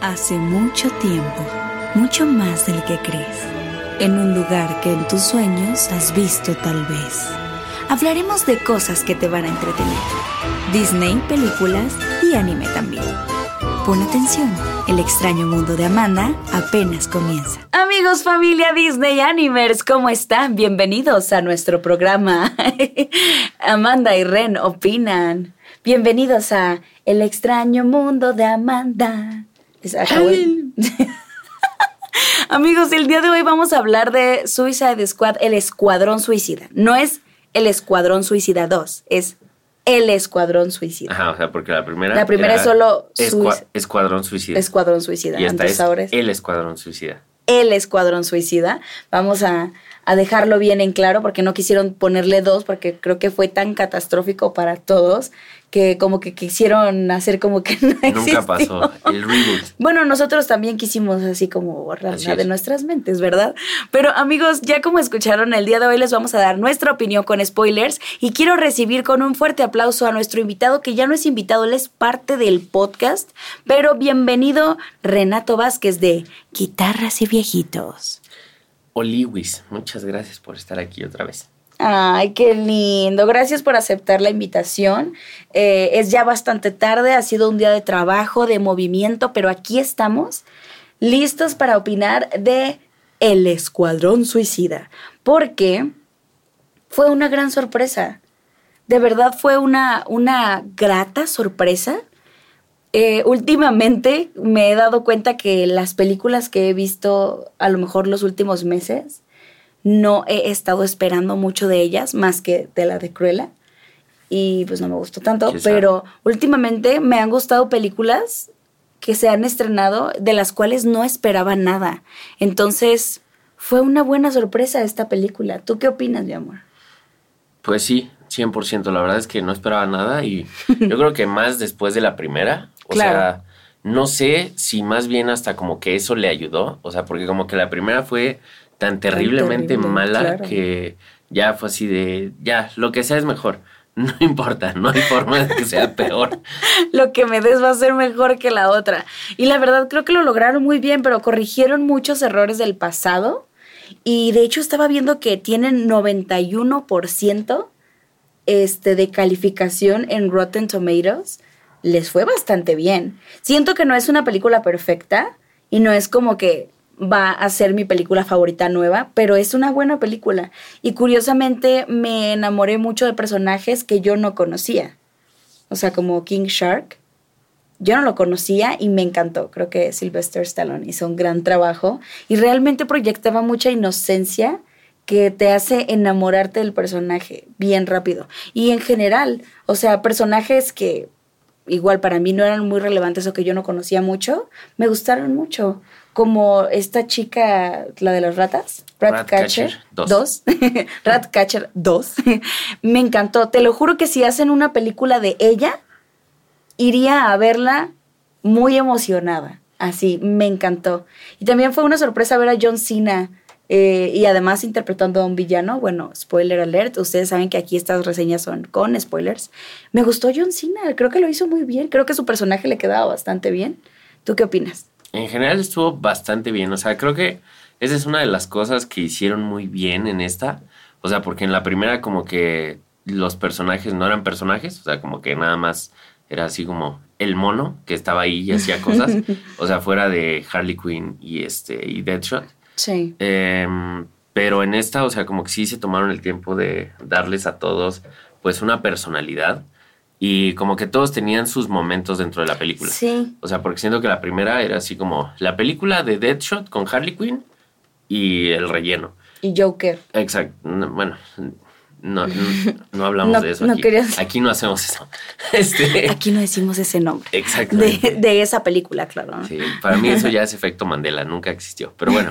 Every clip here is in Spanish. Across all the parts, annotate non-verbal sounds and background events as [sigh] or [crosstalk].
Hace mucho tiempo, mucho más del que crees, en un lugar que en tus sueños has visto tal vez. Hablaremos de cosas que te van a entretener. Disney, películas y anime también. Pon atención, el extraño mundo de Amanda apenas comienza. Amigos, familia Disney Animers, ¿cómo están? Bienvenidos a nuestro programa. [laughs] Amanda y Ren opinan. Bienvenidos a El extraño mundo de Amanda. [laughs] Amigos, el día de hoy vamos a hablar de Suicide Squad, el Escuadrón Suicida. No es el Escuadrón Suicida 2, es el Escuadrón Suicida. Ajá, o sea, porque la primera. La primera es solo Escuadrón Suicida. Escuadrón Suicida. Y esta es el Escuadrón Suicida. El Escuadrón Suicida. Vamos a, a dejarlo bien en claro porque no quisieron ponerle dos porque creo que fue tan catastrófico para todos que como que quisieron hacer como que [laughs] no Nunca pasó el reboot. Bueno, nosotros también quisimos así como borrarla de nuestras mentes, ¿verdad? Pero amigos, ya como escucharon, el día de hoy les vamos a dar nuestra opinión con spoilers y quiero recibir con un fuerte aplauso a nuestro invitado, que ya no es invitado, él es parte del podcast, pero bienvenido Renato Vázquez de Guitarras y Viejitos. Oliwis, muchas gracias por estar aquí otra vez. Ay, qué lindo. Gracias por aceptar la invitación. Eh, es ya bastante tarde, ha sido un día de trabajo, de movimiento, pero aquí estamos listos para opinar de El Escuadrón Suicida, porque fue una gran sorpresa. De verdad fue una, una grata sorpresa. Eh, últimamente me he dado cuenta que las películas que he visto a lo mejor los últimos meses, no he estado esperando mucho de ellas más que de la de Cruella. Y pues no me gustó tanto, pero últimamente me han gustado películas que se han estrenado de las cuales no esperaba nada. Entonces, fue una buena sorpresa esta película. ¿Tú qué opinas, mi amor? Pues sí, 100%. La verdad es que no esperaba nada y yo creo que más después de la primera. O sea, no sé si más bien hasta como que eso le ayudó. O sea, porque como que la primera fue tan terriblemente mala que ya fue así de, ya, lo que sea es mejor. [laughs] No importa, no hay forma de que sea peor. [laughs] lo que me des va a ser mejor que la otra. Y la verdad creo que lo lograron muy bien, pero corrigieron muchos errores del pasado. Y de hecho estaba viendo que tienen 91% este, de calificación en Rotten Tomatoes. Les fue bastante bien. Siento que no es una película perfecta y no es como que va a ser mi película favorita nueva, pero es una buena película. Y curiosamente me enamoré mucho de personajes que yo no conocía. O sea, como King Shark. Yo no lo conocía y me encantó. Creo que Sylvester Stallone hizo un gran trabajo y realmente proyectaba mucha inocencia que te hace enamorarte del personaje bien rápido. Y en general, o sea, personajes que igual para mí no eran muy relevantes o que yo no conocía mucho, me gustaron mucho como esta chica, la de las ratas, Ratcatcher 2. Ratcatcher 2. Me encantó. Te lo juro que si hacen una película de ella, iría a verla muy emocionada. Así, me encantó. Y también fue una sorpresa ver a John Cena. Eh, y además interpretando a un villano, bueno, spoiler alert, ustedes saben que aquí estas reseñas son con spoilers. Me gustó John Cena, creo que lo hizo muy bien, creo que su personaje le quedaba bastante bien. ¿Tú qué opinas? en general estuvo bastante bien. O sea, creo que esa es una de las cosas que hicieron muy bien en esta. O sea, porque en la primera como que los personajes no eran personajes, o sea, como que nada más era así como el mono que estaba ahí y hacía cosas. [laughs] o sea, fuera de Harley Quinn y este y Deadshot. Sí. Em, pero en esta, o sea, como que sí se tomaron el tiempo de darles a todos pues una personalidad y como que todos tenían sus momentos dentro de la película. Sí. O sea, porque siento que la primera era así como la película de Deadshot con Harley Quinn y el relleno. Y Joker. Exacto. bueno, no, no, [laughs] hablamos de eso. No aquí. Aquí no hacemos eso. [laughs] Este... Aquí no decimos ese nombre. Exactamente. De, de esa película, claro. Sí, para mí eso ya [laughs] es efecto Mandela, nunca existió. Pero bueno,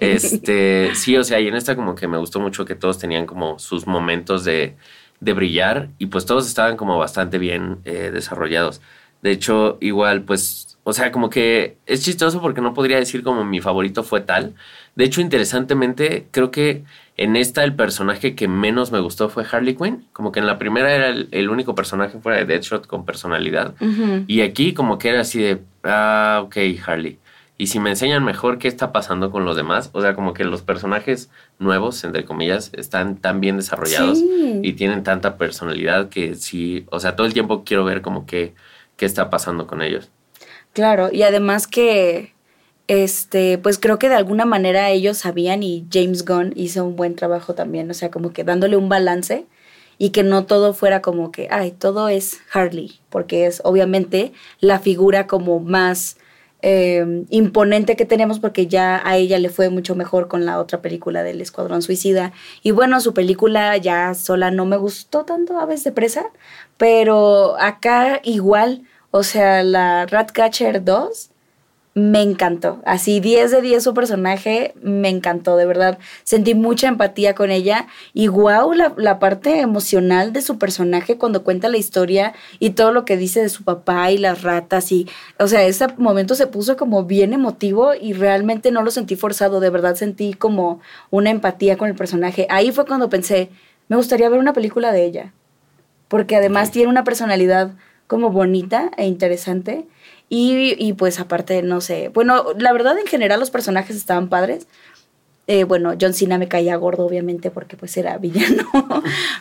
este, sí, o sea, y en esta como que me gustó mucho que todos tenían como sus momentos de de brillar y pues todos estaban como bastante bien eh, desarrollados. De hecho, igual pues o sea, como que es chistoso porque no podría decir como mi favorito fue tal. De hecho, interesantemente, creo que en esta el personaje que menos me gustó fue Harley Quinn. Como que en la primera era el, único personaje fuera de Deadshot con personalidad. Y aquí como que era así de, ah, ok, Harley. Y si me enseñan mejor qué está pasando con los demás, o sea, como que los personajes nuevos, entre comillas, están tan bien desarrollados y tienen tanta personalidad que sí, o sea, todo el tiempo quiero ver como que qué está pasando con ellos. Claro, y además que, este, pues creo que de alguna manera ellos sabían y James Gunn hizo un buen trabajo también, o sea, como que dándole un balance y que no todo fuera como que, ay, todo es Harley, porque es obviamente la figura como más eh, imponente que tenemos porque ya a ella le fue mucho mejor con la otra película del Escuadrón Suicida. Y bueno, su película ya sola no me gustó tanto, Aves de Presa, pero acá igual o sea, la Ratcatcher 2 me encantó. Así 10 de 10 su personaje me encantó, de verdad. Sentí mucha empatía con ella y wow, la, parte emocional de su personaje cuando cuenta la historia y todo lo que dice de su papá y las ratas y, o sea, ese momento se puso como bien emotivo y realmente no lo sentí forzado, de verdad sentí como una empatía con el personaje. Ahí fue cuando pensé, me gustaría ver una película de ella, porque además tiene una personalidad como bonita e interesante. Y, y, pues aparte, no sé, bueno, la verdad en general los personajes estaban padres. Eh, bueno, John Cena me caía gordo, obviamente, porque pues era [laughs] villano.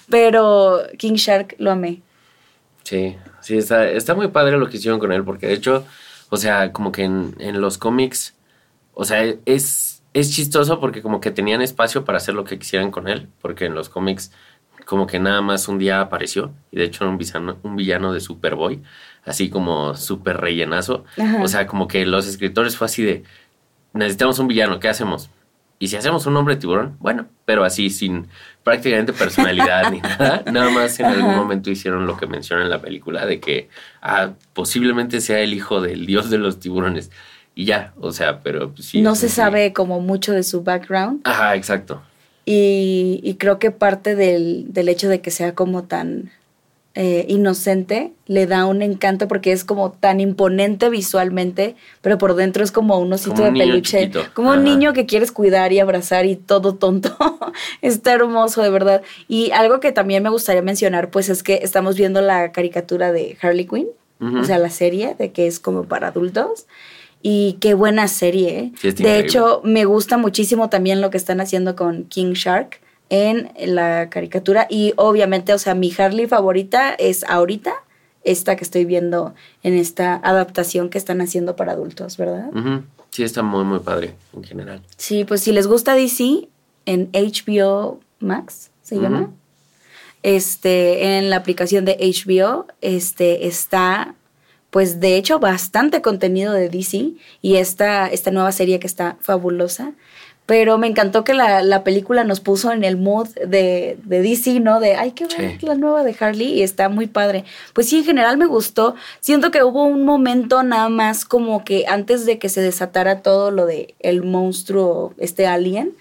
Pero King Shark lo amé. Sí, sí, está, está muy padre lo que hicieron con él, porque de hecho, o sea, como que en, en los cómics, o sea, es, es chistoso porque como que tenían espacio para hacer lo que quisieran con él, porque en los cómics como que nada más un día apareció y de hecho era un villano, un villano de Superboy, así como súper rellenazo. O sea, como que los escritores fue así de, necesitamos un villano, ¿qué hacemos? Y si hacemos un hombre tiburón, bueno, pero así sin prácticamente personalidad ni [laughs] nada, nada más en algún momento hicieron lo que menciona en la película de que ah, posiblemente sea el hijo del dios de los tiburones. Y ya, o sea, pero sí. No se sabe como mucho de su background. Ajá, exacto. Y, creo que parte del, hecho de que sea como tan eh, inocente le da un encanto porque es como tan imponente visualmente, pero por dentro es como un osito de peluche, como un niño que quieres cuidar y abrazar y todo tonto. [laughs] Está hermoso, de verdad. Y algo que también me gustaría mencionar, pues es que estamos viendo la caricatura de Harley Quinn, o sea, la serie de que es como para adultos. Y qué buena serie. ¿eh? de hecho, me gusta muchísimo también lo que están haciendo con King Shark en la caricatura. Y obviamente, o sea, mi Harley favorita es ahorita esta que estoy viendo en esta adaptación que están haciendo para adultos, ¿verdad? Sí, está muy, muy padre en general. Sí, pues si les gusta DC, en HBO Max se llama. Este, en la aplicación de HBO, este, está pues de hecho bastante contenido de DC y esta, esta nueva serie que está fabulosa. Pero me encantó que la, película nos puso en el mood de, de DC, ¿no? De hay que ver la nueva de Harley y está muy padre. Pues sí, en general me gustó. Siento que hubo un momento nada más como que antes de que se desatara todo lo de el monstruo, este alien,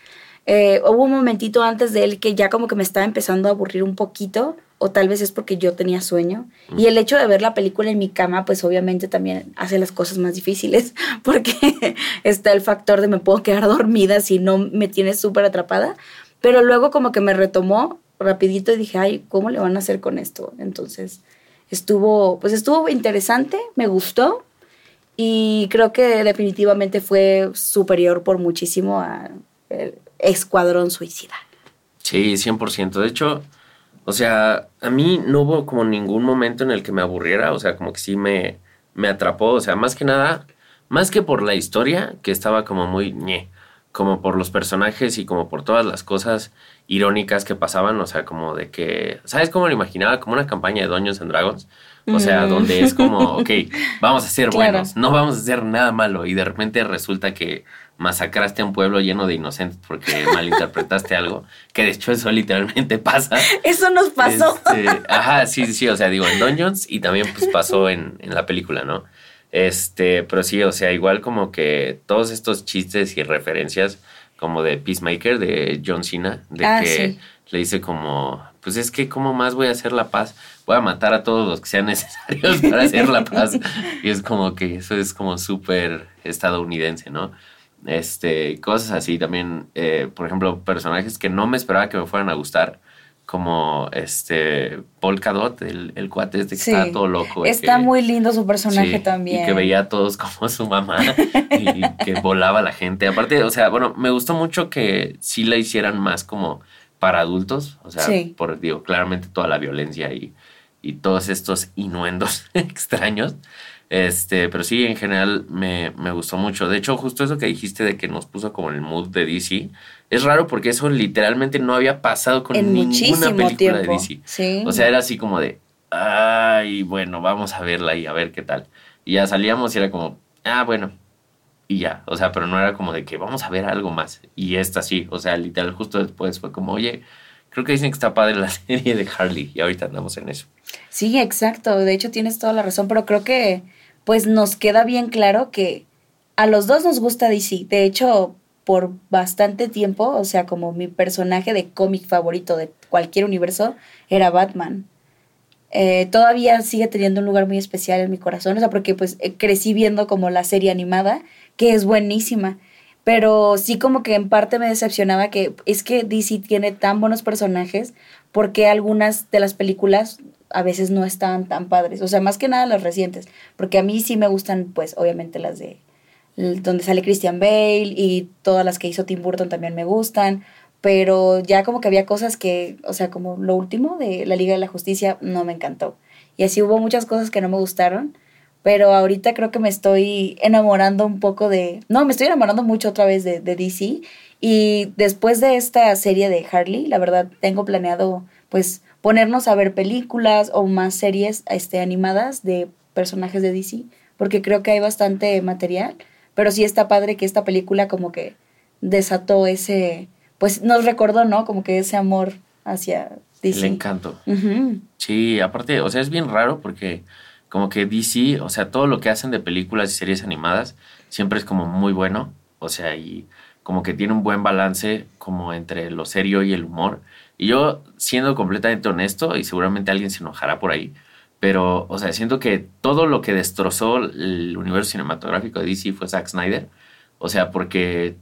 eh, hubo un momentito antes de él que ya como que me estaba empezando a aburrir un poquito o tal vez es porque yo tenía sueño. Y el hecho de ver la película en mi cama, pues obviamente también hace las cosas más difíciles, [laughs] porque está el factor de me puedo quedar dormida si no me tienes súper atrapada. Pero luego como que me retomó rapidito y dije, ay, ¿cómo le van a hacer con esto? Entonces estuvo, pues estuvo interesante, me gustó y creo que definitivamente fue superior por muchísimo a Escuadrón Suicida. Sí, 100%. De hecho, o sea, a mí no hubo como ningún momento en el que me aburriera, o sea, como que sí me, me atrapó, o sea, más que nada, más que por la historia, que estaba como muy ñe, como por los personajes y como por todas las cosas irónicas que pasaban, o sea, como de que, ¿sabes cómo lo imaginaba? Como una campaña de Dungeons and Dragons, o sea, donde es como, ok, vamos a ser [laughs] buenos, no vamos a hacer nada malo y de repente resulta que masacraste a un pueblo lleno de inocentes porque [laughs] malinterpretaste algo, que de hecho eso literalmente pasa. Eso nos pasó. Este, [laughs] ajá, sí, sí, o sea, digo, en Dungeons y también pues pasó en, en, la película, ¿no? Este, pero sí, o sea, igual como que todos estos chistes y referencias como de Peacemaker, de John Cena, de ah, que le dice como pues es que ¿cómo más voy a hacer la paz? Voy a matar a todos los que sean necesarios para hacer la paz. [laughs] Y es como que eso es como súper estadounidense, ¿no? Este, cosas así también, eh, por ejemplo, personajes que no me esperaba que me fueran a gustar, como este Polkadot, el, el cuate este que está todo loco. Está muy lindo su personaje también. Y que veía a todos como su mamá [laughs] y que volaba la gente. Aparte, o sea, bueno, me gustó mucho que sí la hicieran más como para adultos, o sea, por, digo, claramente toda la violencia y, y todos estos inuendos [laughs] extraños. Este, pero sí, en general me, me, gustó mucho. De hecho, justo eso que dijiste de que nos puso como en el mood de DC, es raro porque eso literalmente no había pasado con ninguna película de DC. O sea, era así como de, ay, bueno, vamos a verla y a ver qué tal. Y ya salíamos y era como, ah, bueno, y ya. O sea, pero no era como de que vamos a ver algo más. Y esta sí, o sea, literal, justo después fue como, oye, creo que dicen que está padre la [laughs] serie de Harley y ahorita andamos en eso. Sí, exacto. De hecho, tienes toda la razón, pero creo que pues nos queda bien claro que a los dos nos gusta DC. De hecho, por bastante tiempo, o sea, como mi personaje de cómic favorito de cualquier universo era Batman. Eh, todavía sigue teniendo un lugar muy especial en mi corazón, o sea, porque pues eh, crecí viendo como la serie animada, que es buenísima, pero sí como que en parte me decepcionaba que es que DC tiene tan buenos personajes, porque algunas de las películas a veces no estaban tan padres, o sea, más que nada las recientes, porque a mí sí me gustan pues obviamente las de donde sale Christian Bale y todas las que hizo Tim Burton también me gustan, pero ya como que había cosas que, o sea, como lo último de la Liga de la Justicia no me encantó. Y así hubo muchas cosas que no me gustaron, pero ahorita creo que me estoy enamorando un poco de, no, me estoy enamorando mucho otra vez de DC y después de esta serie de Harley, la verdad tengo planeado pues ponernos a ver películas o más series este, animadas de personajes de DC, porque creo que hay bastante material pero sí está padre que esta película como que desató ese, pues nos recordó, ¿no? Como que ese amor hacia DC. El encanto. Sí, aparte, o sea, es bien raro porque como que DC, o sea, todo lo que hacen de películas y series animadas siempre es como muy bueno, o sea, y como que tiene un buen balance como entre lo serio y el humor. Y yo, siendo completamente honesto, y seguramente alguien se enojará por ahí, pero, o sea, siento que todo lo que destrozó el universo cinematográfico de DC fue Zack Snyder. O sea, porque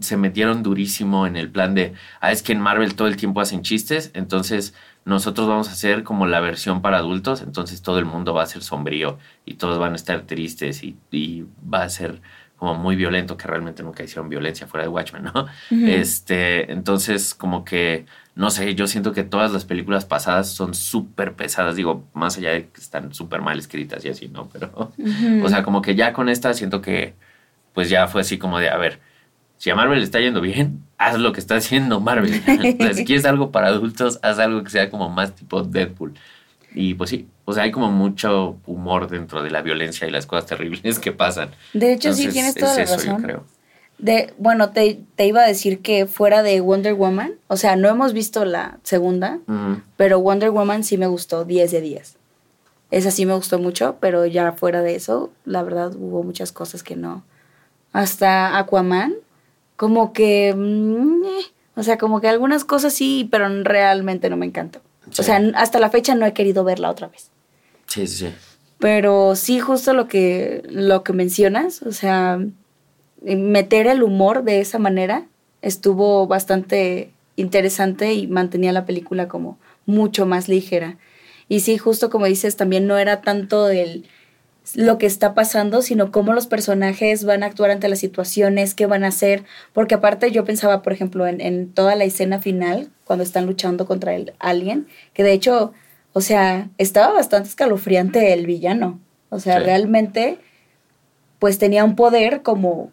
se metieron durísimo en el plan de, ah, es que en Marvel todo el tiempo hacen chistes, entonces nosotros vamos a hacer como la versión para adultos, entonces todo el mundo va a ser sombrío y todos van a estar tristes y, y va a ser como muy violento, que realmente nunca hicieron violencia fuera de Watchmen, ¿no? Este, entonces como que no sé, yo siento que todas las películas pasadas son súper pesadas, digo, más allá de que están súper mal escritas y así, ¿no? Pero, o sea, como que ya con esta siento que, pues ya fue así como de, a ver, si a Marvel está yendo bien, haz lo que está haciendo Marvel. [laughs] o sea, si quieres algo para adultos, haz algo que sea como más tipo Deadpool. Y pues sí, o sea, hay como mucho humor dentro de la violencia y las cosas terribles que pasan. De hecho, sí, tienes toda la razón. Yo creo. De, bueno, te, iba a decir que fuera de Wonder Woman, o sea, no hemos visto la segunda, pero Wonder Woman sí me gustó 10 de 10. Esa sí me gustó mucho, pero ya fuera de eso, la verdad hubo muchas cosas que no. Hasta Aquaman, como que... Mm, eh, o sea, como que algunas cosas sí, pero realmente no me encantó. O sea, hasta la fecha no he querido verla otra vez. Sí, sí, sí. Pero sí, justo lo que, lo que mencionas, o sea, meter el humor de esa manera estuvo bastante interesante y mantenía la película como mucho más ligera. Y sí, justo como dices, también no era tanto el lo que está pasando, sino cómo los personajes van a actuar ante las situaciones, qué van a hacer, porque aparte yo pensaba, por ejemplo, en, en toda la escena final, cuando están luchando contra el alien, que de hecho, o sea, estaba bastante escalofriante el villano, o sea, realmente, pues tenía un poder como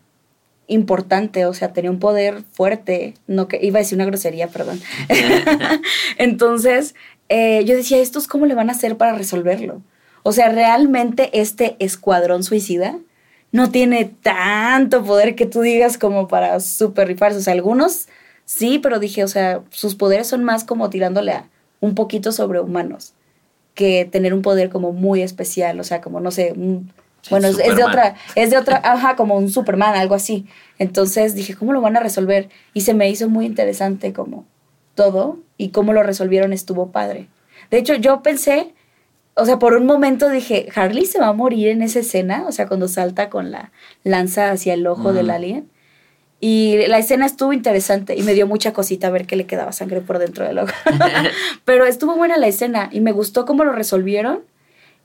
importante, o sea, tenía un poder fuerte, no que iba a decir una grosería, perdón. [laughs] Entonces, eh, yo decía, ¿estos cómo le van a hacer para resolverlo? O sea, realmente este escuadrón suicida no tiene tanto poder que tú digas como para super rifarse. O sea, algunos sí, pero dije, o sea, sus poderes son más como tirándole a un poquito sobrehumanos que tener un poder como muy especial, o sea, como no sé, un bueno, es de otra, es de otra, ajá, como un Superman, algo así. Entonces dije, ¿cómo lo van a resolver? Y se me hizo muy interesante como todo. y cómo lo resolvieron estuvo padre. De hecho, yo pensé, o sea, por un momento dije, Harley se va a morir en esa escena, o sea, cuando salta con la lanza hacia el ojo del alien. Y la escena estuvo interesante y me dio mucha cosita ver que le quedaba sangre por dentro del ojo. [laughs] [laughs] Pero estuvo buena la escena y me gustó cómo lo resolvieron.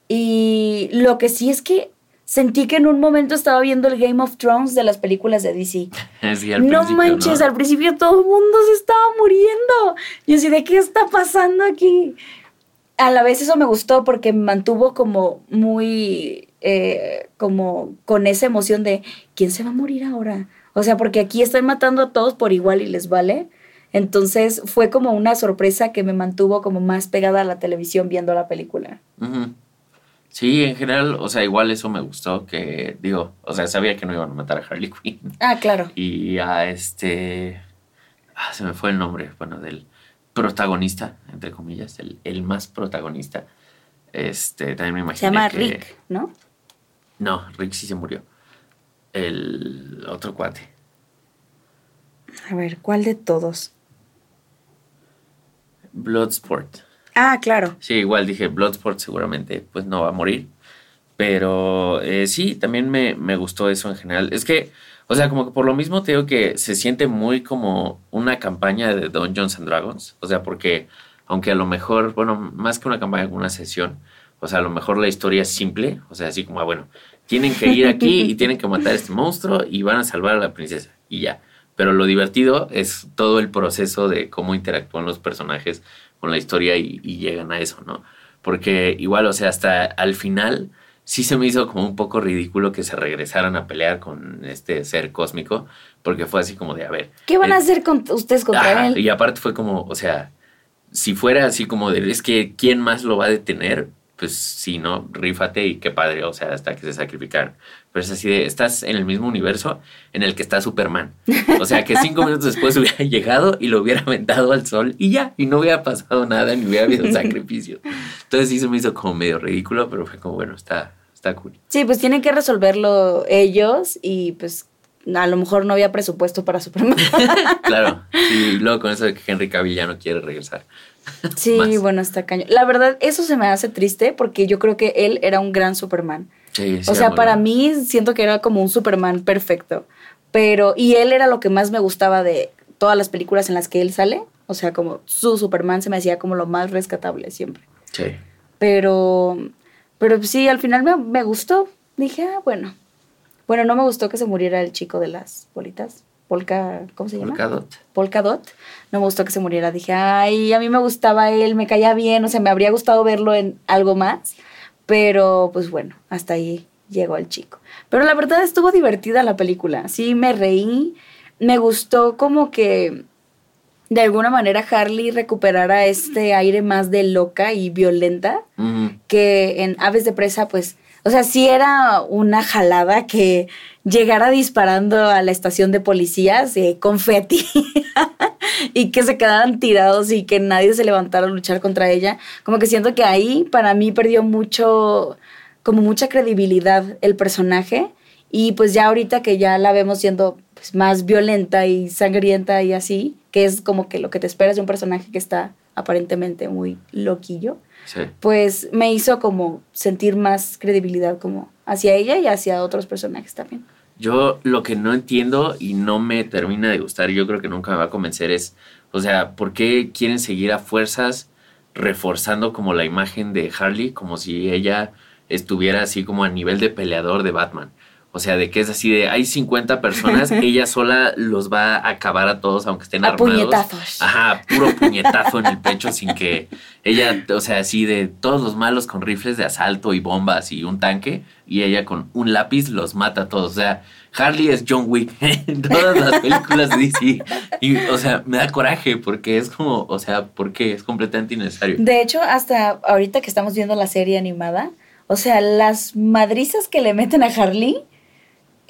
Y lo que sí es que sentí que en un momento estaba viendo el Game of Thrones de las películas de DC. [laughs] no manches, al principio todo el mundo se estaba muriendo. Yo así, ¿de qué está pasando aquí? A la vez eso me gustó porque me mantuvo como muy, eh, como con esa emoción de, ¿quién se va a morir ahora? O sea, porque aquí estoy matando a todos por igual y les vale. Entonces fue como una sorpresa que me mantuvo como más pegada a la televisión viendo la película. Sí, en general, o sea, igual eso me gustó, que digo, o sea, sabía que no iban a matar a Harley Quinn. Ah, claro. Y a este, ah, se me fue el nombre, bueno, del protagonista, entre comillas, el, el más protagonista. Este, también me imagino. Se llama Rick, ¿no? No, Rick sí se murió el otro cuate. A ver, ¿cuál de todos? Bloodsport. Ah, claro. Sí, igual dije Bloodsport seguramente pues no va a morir. Pero eh, sí, también me, me, gustó eso en general. Es que, o sea, como que por lo mismo te digo que se siente muy como una campaña de Dungeons and Dragons. O sea, porque aunque a lo mejor, bueno, más que una campaña, una sesión, o sea, a lo mejor la historia es simple. O sea, así como, ah, bueno, tienen que ir aquí y tienen que matar a este monstruo y van a salvar a la princesa y ya. Pero lo divertido es todo el proceso de cómo interactúan los personajes con la historia y, llegan a eso, ¿no? Porque igual, o sea, hasta al final sí se me hizo como un poco ridículo que se regresaran a pelear con este ser cósmico, porque fue así como de, a ver. ¿Qué van a hacer con ustedes contra él? Y aparte fue como, o sea, si fuera así como de, es que, ¿quién más lo va a detener? Pues sí, ¿no? Rífate y qué padre, o sea, hasta que se sacrificaron. Pero es así de, estás en el mismo universo en el que está Superman. O sea, que cinco minutos después hubiera [laughs] llegado y lo hubiera aventado al sol y ya, y no hubiera pasado nada, ni hubiera habido [laughs] sacrificio. Entonces sí se me hizo como medio ridículo, pero fue como, bueno, está, está cool. Sí, pues tienen que resolverlo ellos y pues a lo mejor no había presupuesto para Superman. [laughs] claro, y luego con eso de que Henry Cavill ya no quiere regresar. [laughs] Sí, bueno, está caño. La verdad, eso se me hace triste porque yo creo que él era un gran Superman. Sí, o sea, para mí siento que era como un Superman perfecto. Pero, y él era lo que más me gustaba de todas las películas en las que él sale. O sea, como su Superman se me hacía como lo más rescatable siempre. Sí. Pero, pero sí, al final me, me gustó. Dije, ah, bueno. Bueno, no me gustó que se muriera el chico de las bolitas. Polka, ¿cómo se llama? Polkadot. Polkadot. No me gustó que se muriera. Dije, ay, a mí me gustaba él, me caía bien, o sea, me habría gustado verlo en algo más. Pero, pues bueno, hasta ahí llegó el chico. Pero la verdad estuvo divertida la película. Sí, me reí. Me gustó como que de alguna manera Harley recuperara este aire más de loca y violenta que en Aves de Presa, pues o sea, sí era una jalada que llegara disparando a la estación de policías eh, confeti [laughs] y que se quedaran tirados y que nadie se levantara a luchar contra ella. Como que siento que ahí para mí perdió mucho, como mucha credibilidad el personaje. Y pues ya ahorita que ya la vemos siendo pues, más violenta y sangrienta y así, que es como que lo que te esperas de un personaje que está aparentemente muy loquillo pues me hizo como sentir más credibilidad como hacia ella y hacia otros personajes también. Yo lo que no entiendo y no me termina de gustar, yo creo que nunca me va a convencer es, o sea, ¿por qué quieren seguir a fuerzas reforzando como la imagen de Harley como si ella estuviera así como a nivel de peleador de Batman? O sea, de que es así de hay 50 personas, [laughs] ella sola los va a acabar a todos aunque estén a armados. puñetazos. Ajá, puro puñetazo en el pecho sin que ella, o sea, así de todos los malos con rifles de asalto y bombas y un tanque y ella con un lápiz los mata a todos. O sea, Harley es John Wick [laughs] en todas las películas de DC. Y, o sea, me da coraje porque es como, o sea, porque es completamente innecesario. De hecho, hasta ahorita que estamos viendo la serie animada, o sea, las madrizas que le meten a Harley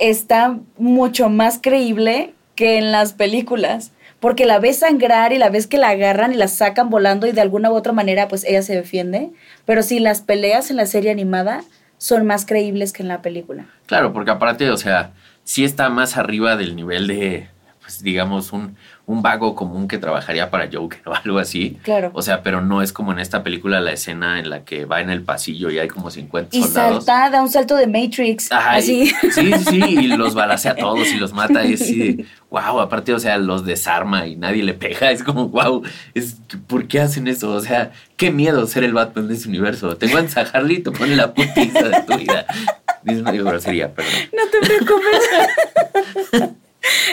está mucho más creíble que en las películas. Porque la ves sangrar y la ves que la agarran y la sacan volando y de alguna u otra manera pues ella se defiende. Pero si las peleas en la serie animada son más creíbles que en la película. Claro, porque aparte, o sea, sí está más arriba del nivel de pues digamos, un, un vago común que trabajaría para Joker [laughs] o algo así. Claro. O sea, pero no es como en esta película la escena en la que va en el pasillo y hay como 50 Y soldados. salta, da un salto de Matrix. Ajá, así. y- sí, sí, [laughs] y los balacea a todos y los mata. Y es así de, wow, aparte, o sea, los desarma y nadie le pega. Es como, wow, es, ¿por qué hacen eso? O sea, qué miedo ser el Batman de ese universo. Te encuentras a Harley y te pone la putiza de tu vida. [laughs] Dice medio grosería, perdón. No te preocupes.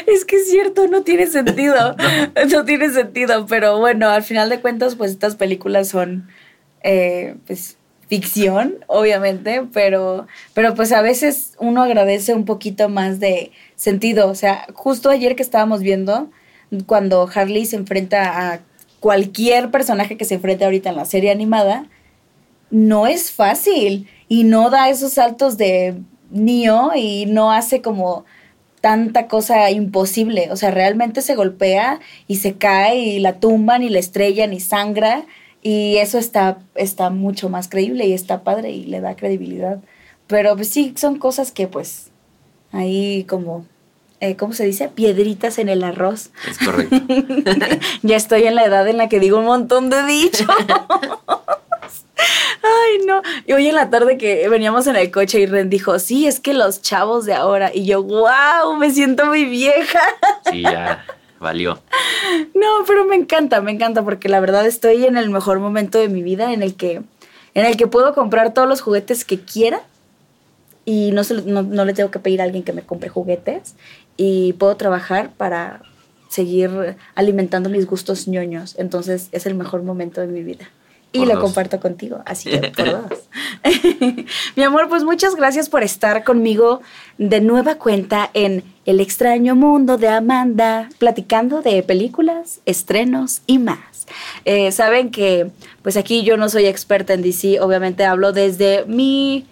Es que es cierto, no tiene sentido. [laughs] No tiene sentido, pero bueno, al final de cuentas, pues estas películas son, eh, pues, ficción, obviamente, pero, pero pues a veces uno agradece un poquito más de sentido. O sea, justo ayer que estábamos viendo, cuando Harley se enfrenta a cualquier personaje que se enfrente ahorita en la serie animada, no es fácil y no da esos saltos de Neo y no hace como tanta cosa imposible. O sea, realmente se golpea y se cae y la tumban y la estrellan y sangra y eso está, está mucho más creíble y está padre y le da credibilidad. Pero pues sí, son cosas que pues ahí como, eh, ¿cómo se dice? Piedritas en el arroz. Es correcto. [laughs] ya estoy en la edad en la que digo un montón de dichos. [laughs] Ay, no. Y hoy en la tarde que veníamos en el coche y Ren dijo, sí, es que los chavos de ahora. Y yo, wow, me siento muy vieja. Sí, ya valió. No, pero me encanta, me encanta porque la verdad estoy en el mejor momento de mi vida en el que, en el que puedo comprar todos los juguetes que quiera y no, se no, no le tengo que pedir a alguien que me compre juguetes y puedo trabajar para seguir alimentando mis gustos ñoños. Entonces es el mejor momento de mi vida. Y Por lo dos. comparto contigo, así que por [laughs] dos. [laughs] Mi amor, pues muchas gracias por estar conmigo de nueva cuenta en El extraño mundo de Amanda, platicando de películas, estrenos y más. Eh, Saben que pues aquí yo no soy experta en DC, obviamente hablo desde mi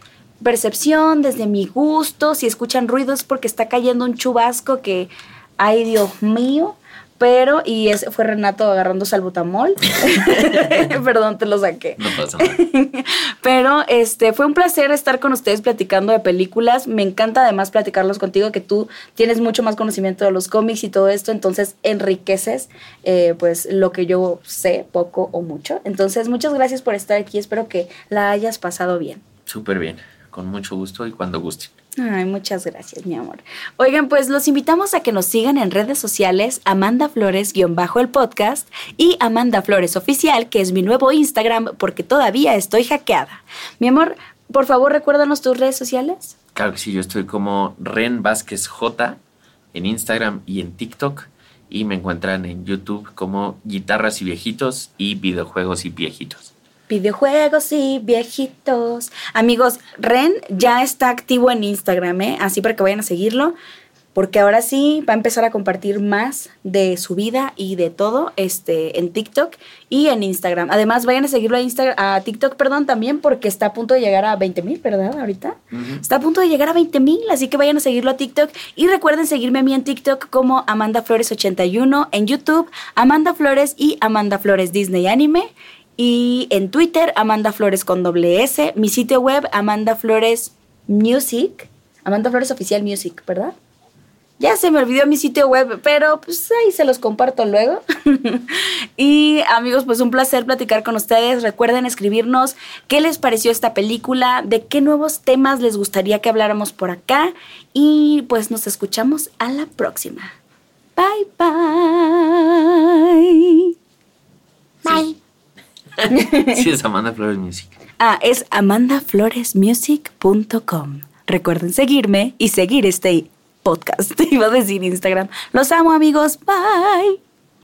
percepción, desde mi gusto. Si escuchan ruidos porque está cayendo un chubasco que, ay Dios mío. Pero, y ese fue Renato agarrando salbutamol. [laughs] Perdón, te lo saqué. No pasa nada. [laughs] Pero este fue un placer estar con ustedes platicando de películas. Me encanta además platicarlos contigo, que tú tienes mucho más conocimiento de los cómics y todo esto, entonces enriqueces eh, pues lo que yo sé, poco o mucho. Entonces, muchas gracias por estar aquí. Espero que la hayas pasado bien. Súper bien. Con mucho gusto y cuando gusten. Ay, muchas gracias, mi amor. Oigan, pues los invitamos a que nos sigan en redes sociales, Amanda Flores-bajo el podcast y Amanda Flores Oficial, que es mi nuevo Instagram porque todavía estoy hackeada. Mi amor, por favor, recuérdanos tus redes sociales. Claro que sí, yo estoy como Ren Vázquez J en Instagram y en TikTok. Y me encuentran en YouTube como Guitarras y Viejitos y Videojuegos y Viejitos. Videojuegos y viejitos. Amigos, Ren ya está activo en Instagram, ¿eh? Así para que vayan a seguirlo. Porque ahora sí va a empezar a compartir más de su vida y de todo este, en TikTok y en Instagram. Además, vayan a seguirlo a, a TikTok, perdón, también porque está a punto de llegar a 20 mil, ¿verdad? Ahorita. Está a punto de llegar a 20 mil, así que vayan a seguirlo a TikTok. Y recuerden seguirme a mí en TikTok como Amanda Flores81, en YouTube Amanda Flores y Amanda Flores Disney Anime. Y en Twitter Amanda Flores con doble S. Mi sitio web Amanda Flores Music. Amanda Flores Oficial Music, ¿verdad? Ya se me olvidó mi sitio web, pero pues ahí se los comparto luego. [laughs] y amigos, pues un placer platicar con ustedes. Recuerden escribirnos qué les pareció esta película, de qué nuevos temas les gustaría que habláramos por acá. Y pues nos escuchamos a la próxima. Bye bye. Sí. [laughs] Sí, es Amanda Flores Music. Ah, es amandafloresmusic.com. Recuerden seguirme y seguir este podcast. [laughs] Iba a decir Instagram. Los amo amigos. Bye.